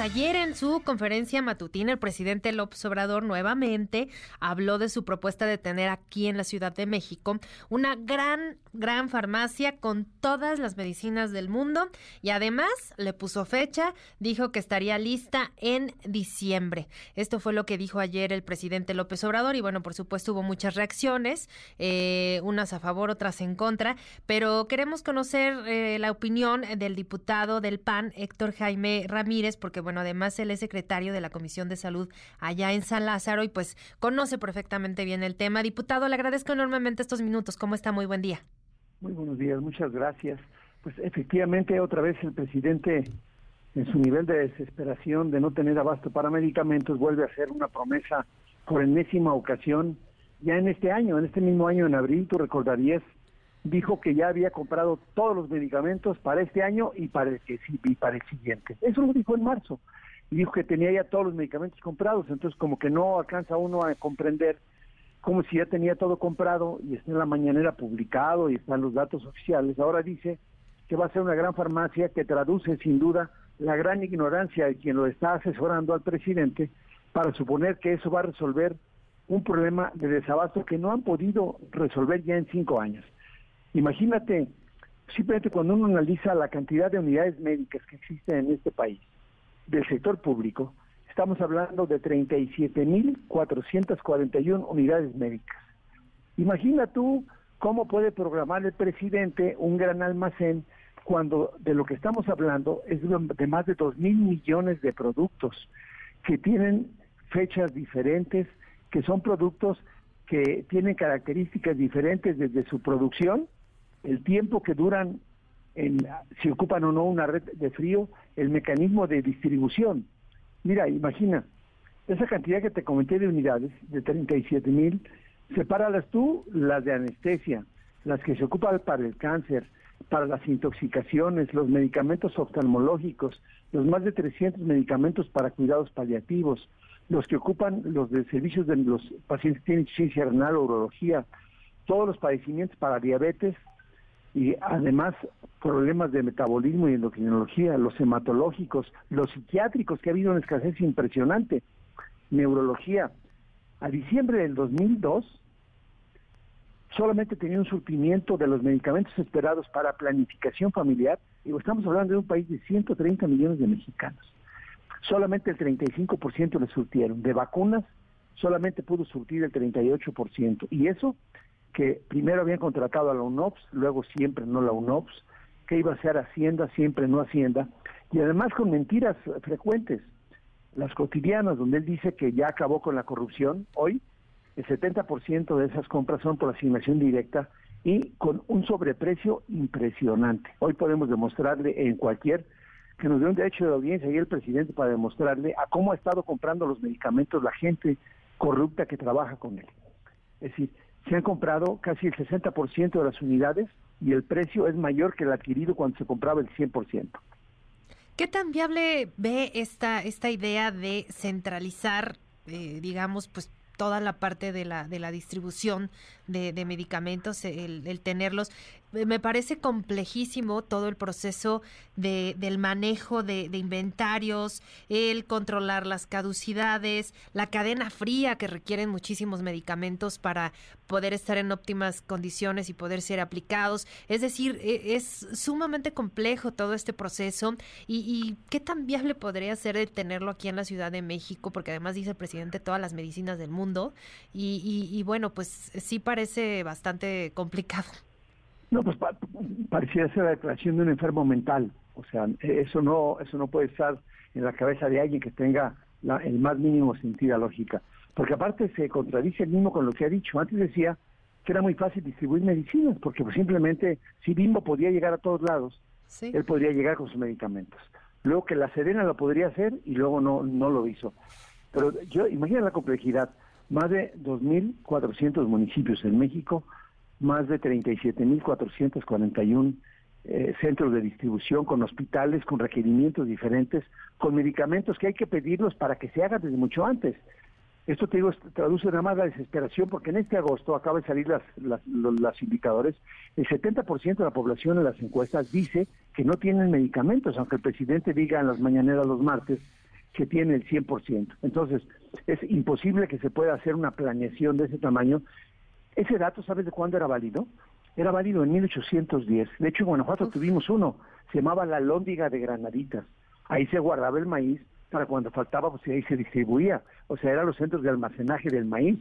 Ayer en su conferencia matutina, el presidente López Obrador nuevamente habló de su propuesta de tener aquí en la Ciudad de México una gran, gran farmacia con todas las medicinas del mundo y además le puso fecha, dijo que estaría lista en diciembre. Esto fue lo que dijo ayer el presidente López Obrador y bueno, por supuesto hubo muchas reacciones, eh, unas a favor, otras en contra, pero queremos conocer eh, la opinión del diputado del PAN, Héctor Jaime Ramírez, porque bueno, además él es secretario de la Comisión de Salud allá en San Lázaro y pues conoce perfectamente bien el tema. Diputado, le agradezco enormemente estos minutos. ¿Cómo está? Muy buen día. Muy buenos días, muchas gracias. Pues efectivamente otra vez el presidente en su nivel de desesperación de no tener abasto para medicamentos vuelve a hacer una promesa por enésima ocasión ya en este año, en este mismo año en abril, tú recordarías dijo que ya había comprado todos los medicamentos para este año y para el, siguiente. Eso lo dijo en marzo. Y dijo que tenía ya todos los medicamentos comprados. Entonces, como que no alcanza uno a comprender como si ya tenía todo comprado y está en la mañanera publicado y están los datos oficiales. Ahora dice que va a ser una gran farmacia que traduce sin duda la gran ignorancia de quien lo está asesorando al presidente para suponer que eso va a resolver un problema de desabasto que no han podido resolver ya en cinco años. Imagínate, simplemente cuando uno analiza la cantidad de unidades médicas que existen en este país, del sector público, estamos hablando de 37.441 unidades médicas. Imagina tú cómo puede programar el presidente un gran almacén cuando de lo que estamos hablando es de más de 2 mil millones de productos que tienen fechas diferentes, que son productos que tienen características diferentes desde su producción el tiempo que duran, en, si ocupan o no una red de frío, el mecanismo de distribución. Mira, imagina, esa cantidad que te comenté de unidades, de 37 mil, sepáralas tú, las de anestesia, las que se ocupan para el cáncer, para las intoxicaciones, los medicamentos oftalmológicos, los más de 300 medicamentos para cuidados paliativos, los que ocupan los de servicios de los pacientes que tienen insuficiencia renal urología, todos los padecimientos para diabetes, y además problemas de metabolismo y endocrinología, los hematológicos, los psiquiátricos, que ha habido una escasez impresionante, neurología. A diciembre del 2002 solamente tenía un surtimiento de los medicamentos esperados para planificación familiar, y estamos hablando de un país de 130 millones de mexicanos. Solamente el 35% le surtieron. De vacunas solamente pudo surtir el 38%. Y eso que primero habían contratado a la UNOPS, luego siempre no la UNOPS, que iba a ser Hacienda, siempre no Hacienda, y además con mentiras frecuentes, las cotidianas, donde él dice que ya acabó con la corrupción, hoy el 70% de esas compras son por asignación directa y con un sobreprecio impresionante. Hoy podemos demostrarle en cualquier que nos dé un derecho de audiencia y el presidente para demostrarle a cómo ha estado comprando los medicamentos la gente corrupta que trabaja con él. Es decir, se han comprado casi el 60% de las unidades y el precio es mayor que el adquirido cuando se compraba el 100%. ¿Qué tan viable ve esta, esta idea de centralizar, eh, digamos, pues toda la parte de la, de la distribución de, medicamentos, el, el, tenerlos. Me parece complejísimo todo el proceso de, del manejo de, de, inventarios, el controlar las caducidades, la cadena fría que requieren muchísimos medicamentos para poder estar en óptimas condiciones y poder ser aplicados. Es decir, e, es sumamente complejo todo este proceso y, y qué tan viable podría ser el tenerlo aquí en la Ciudad de México, porque además dice el presidente todas las medicinas del mundo y, y, y bueno, pues sí parece bastante complicado. No, pues pa pareciera ser la declaración de un enfermo mental. O sea, eso no, eso no puede estar en la cabeza de alguien que tenga la, el más mínimo sentido lógica. Porque aparte se contradice el mismo con lo que ha dicho. Antes decía que era muy fácil distribuir medicinas, porque pues simplemente si Bimbo podía llegar a todos lados, sí. él podría llegar con sus medicamentos. Luego que la Serena lo podría hacer y luego no, no lo hizo. Pero yo, imagina la complejidad. Más de 2.400 municipios en México, más de 37.441 eh, centros de distribución con hospitales, con requerimientos diferentes, con medicamentos que hay que pedirlos para que se hagan desde mucho antes. Esto te digo, traduce nada más la desesperación, porque en este agosto acaba de salir las, las, los, indicadores, el 70% de la población en las encuestas dice que no tienen medicamentos, aunque el presidente diga en las mañaneras los martes que tiene el 100%. Entonces, es imposible que se pueda hacer una planeación de ese tamaño. Ese dato, ¿sabes de cuándo era válido? Era válido en 1810. De hecho, en Guanajuato tuvimos uno, se llamaba la Lóndiga de Granaditas. Ahí se guardaba el maíz para cuando faltaba, pues ahí se distribuía. O sea, eran los centros de almacenaje del maíz,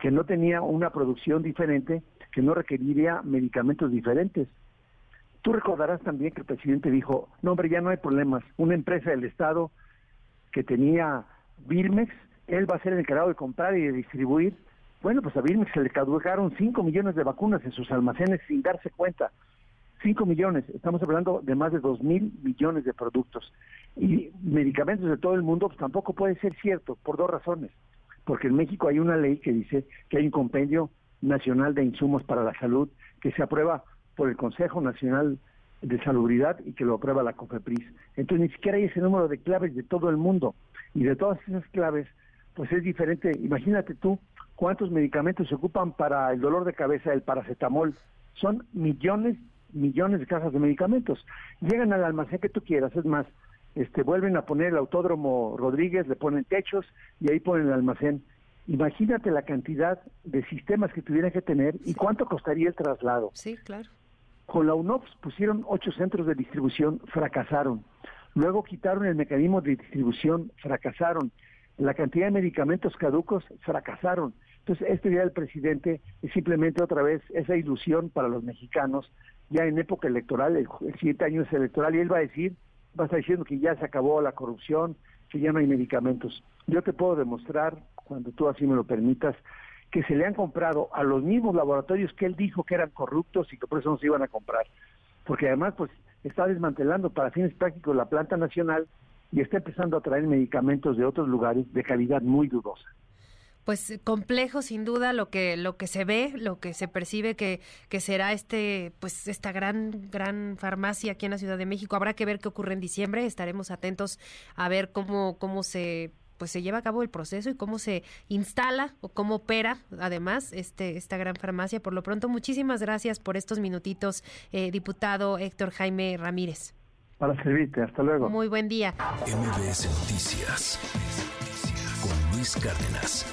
que no tenía una producción diferente, que no requeriría medicamentos diferentes. Tú recordarás también que el presidente dijo, no hombre, ya no hay problemas. Una empresa del Estado que tenía Birmex, él va a ser el encargado de comprar y de distribuir. Bueno, pues a Birmex se le caducaron 5 millones de vacunas en sus almacenes sin darse cuenta. 5 millones, estamos hablando de más de 2 mil millones de productos. Y medicamentos de todo el mundo pues, tampoco puede ser cierto, por dos razones. Porque en México hay una ley que dice que hay un compendio nacional de insumos para la salud que se aprueba por el Consejo Nacional de Salubridad y que lo aprueba la COFEPRIS. Entonces ni siquiera hay ese número de claves de todo el mundo. Y de todas esas claves, pues es diferente. Imagínate tú cuántos medicamentos se ocupan para el dolor de cabeza, el paracetamol. Son millones millones de cajas de medicamentos. Llegan al almacén que tú quieras, es más, este, vuelven a poner el autódromo Rodríguez, le ponen techos y ahí ponen el almacén. Imagínate la cantidad de sistemas que tuvieran que tener y cuánto costaría el traslado. Sí, claro. Con la UNOPS pusieron ocho centros de distribución, fracasaron. Luego quitaron el mecanismo de distribución, fracasaron. La cantidad de medicamentos caducos, fracasaron. Entonces, este día del presidente es simplemente otra vez esa ilusión para los mexicanos ya en época electoral, el, siguiente año es electoral, y él va a decir, va a estar diciendo que ya se acabó la corrupción, que ya no hay medicamentos. Yo te puedo demostrar, cuando tú así me lo permitas, que se le han comprado a los mismos laboratorios que él dijo que eran corruptos y que por eso no se iban a comprar. Porque además, pues, está desmantelando para fines prácticos la planta nacional y está empezando a traer medicamentos de otros lugares de calidad muy dudosa pues complejo sin duda lo que lo que se ve, lo que se percibe que, que será este pues esta gran gran farmacia aquí en la Ciudad de México. Habrá que ver qué ocurre en diciembre, estaremos atentos a ver cómo cómo se pues se lleva a cabo el proceso y cómo se instala o cómo opera además este esta gran farmacia. Por lo pronto, muchísimas gracias por estos minutitos, eh, diputado Héctor Jaime Ramírez. Para servirte, hasta luego. Muy buen día. MBS Noticias con Luis Cárdenas.